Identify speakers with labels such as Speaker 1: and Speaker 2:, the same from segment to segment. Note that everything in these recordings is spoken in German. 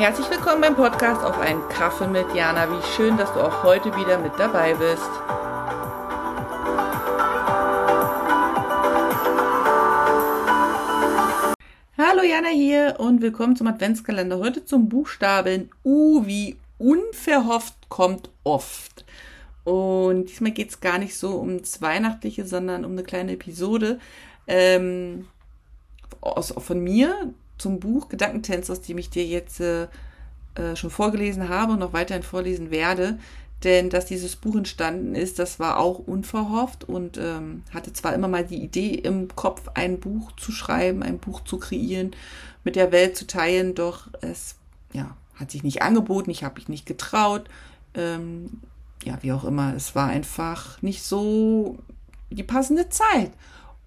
Speaker 1: Herzlich willkommen beim Podcast auf einen Kaffee mit Jana. Wie schön, dass du auch heute wieder mit dabei bist. Hallo Jana hier und willkommen zum Adventskalender. Heute zum Buchstaben U wie unverhofft kommt oft. Und diesmal geht es gar nicht so ums Weihnachtliche, sondern um eine kleine Episode ähm, aus, von mir, zum Buch Gedankentänze, aus dem ich dir jetzt äh, äh, schon vorgelesen habe und noch weiterhin vorlesen werde. Denn dass dieses Buch entstanden ist, das war auch unverhofft und ähm, hatte zwar immer mal die Idee im Kopf, ein Buch zu schreiben, ein Buch zu kreieren, mit der Welt zu teilen, doch es ja, hat sich nicht angeboten, ich habe mich nicht getraut. Ähm, ja, wie auch immer, es war einfach nicht so die passende Zeit.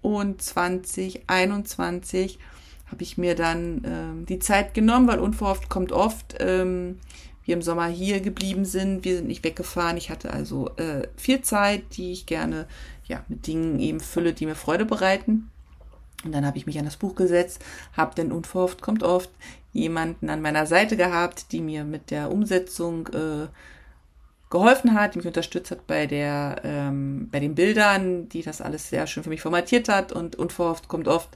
Speaker 1: Und 2021 habe ich mir dann ähm, die Zeit genommen, weil unverhofft kommt oft. Ähm, wir im Sommer hier geblieben sind, wir sind nicht weggefahren. Ich hatte also äh, viel Zeit, die ich gerne ja mit Dingen eben fülle, die mir Freude bereiten. Und dann habe ich mich an das Buch gesetzt, habe denn unverhofft kommt oft jemanden an meiner Seite gehabt, die mir mit der Umsetzung äh, geholfen hat, die mich unterstützt hat bei der, ähm, bei den Bildern, die das alles sehr schön für mich formatiert hat und unverhofft kommt oft,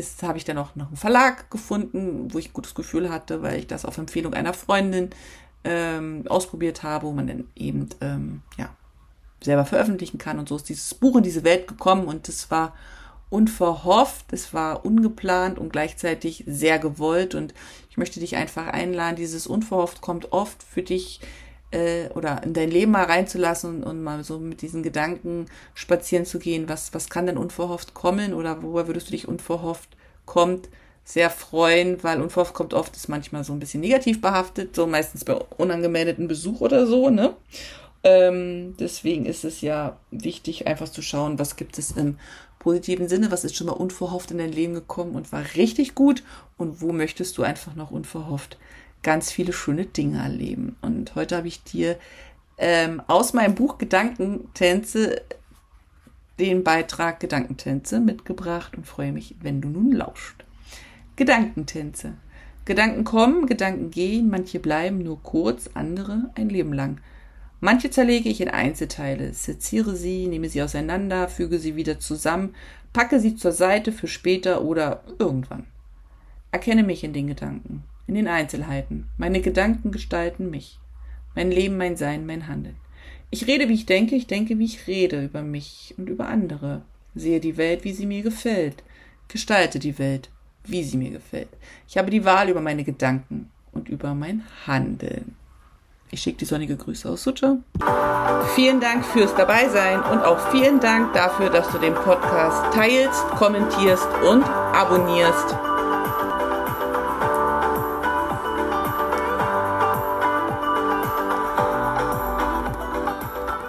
Speaker 1: ist, habe ich dann auch noch einen Verlag gefunden, wo ich ein gutes Gefühl hatte, weil ich das auf Empfehlung einer Freundin ähm, ausprobiert habe, wo man dann eben, ähm, ja, selber veröffentlichen kann. Und so ist dieses Buch in diese Welt gekommen und es war unverhofft, es war ungeplant und gleichzeitig sehr gewollt. Und ich möchte dich einfach einladen, dieses unverhofft kommt oft für dich äh, oder in dein Leben mal reinzulassen und, und, mal so mit diesen Gedanken spazieren zu gehen, was, was kann denn unverhofft kommen oder worüber würdest du dich unverhofft kommt, sehr freuen, weil unverhofft kommt oft, ist manchmal so ein bisschen negativ behaftet, so meistens bei unangemeldeten Besuch oder so, ne? Ähm, deswegen ist es ja wichtig, einfach zu schauen, was gibt es im positiven Sinne, was ist schon mal unverhofft in dein Leben gekommen und war richtig gut und wo möchtest du einfach noch unverhofft ganz viele schöne Dinge erleben. Und heute habe ich dir ähm, aus meinem Buch Gedankentänze den Beitrag Gedankentänze mitgebracht und freue mich, wenn du nun lauscht. Gedankentänze. Gedanken kommen, Gedanken gehen, manche bleiben nur kurz, andere ein Leben lang. Manche zerlege ich in Einzelteile, seziere sie, nehme sie auseinander, füge sie wieder zusammen, packe sie zur Seite für später oder irgendwann. Erkenne mich in den Gedanken in den Einzelheiten. Meine Gedanken gestalten mich. Mein Leben, mein Sein, mein Handeln. Ich rede, wie ich denke, ich denke, wie ich rede über mich und über andere. Sehe die Welt, wie sie mir gefällt. Gestalte die Welt, wie sie mir gefällt. Ich habe die Wahl über meine Gedanken und über mein Handeln. Ich schicke die sonnige Grüße aus Sucha. Vielen Dank fürs Dabeisein und auch vielen Dank dafür, dass du den Podcast teilst, kommentierst und abonnierst.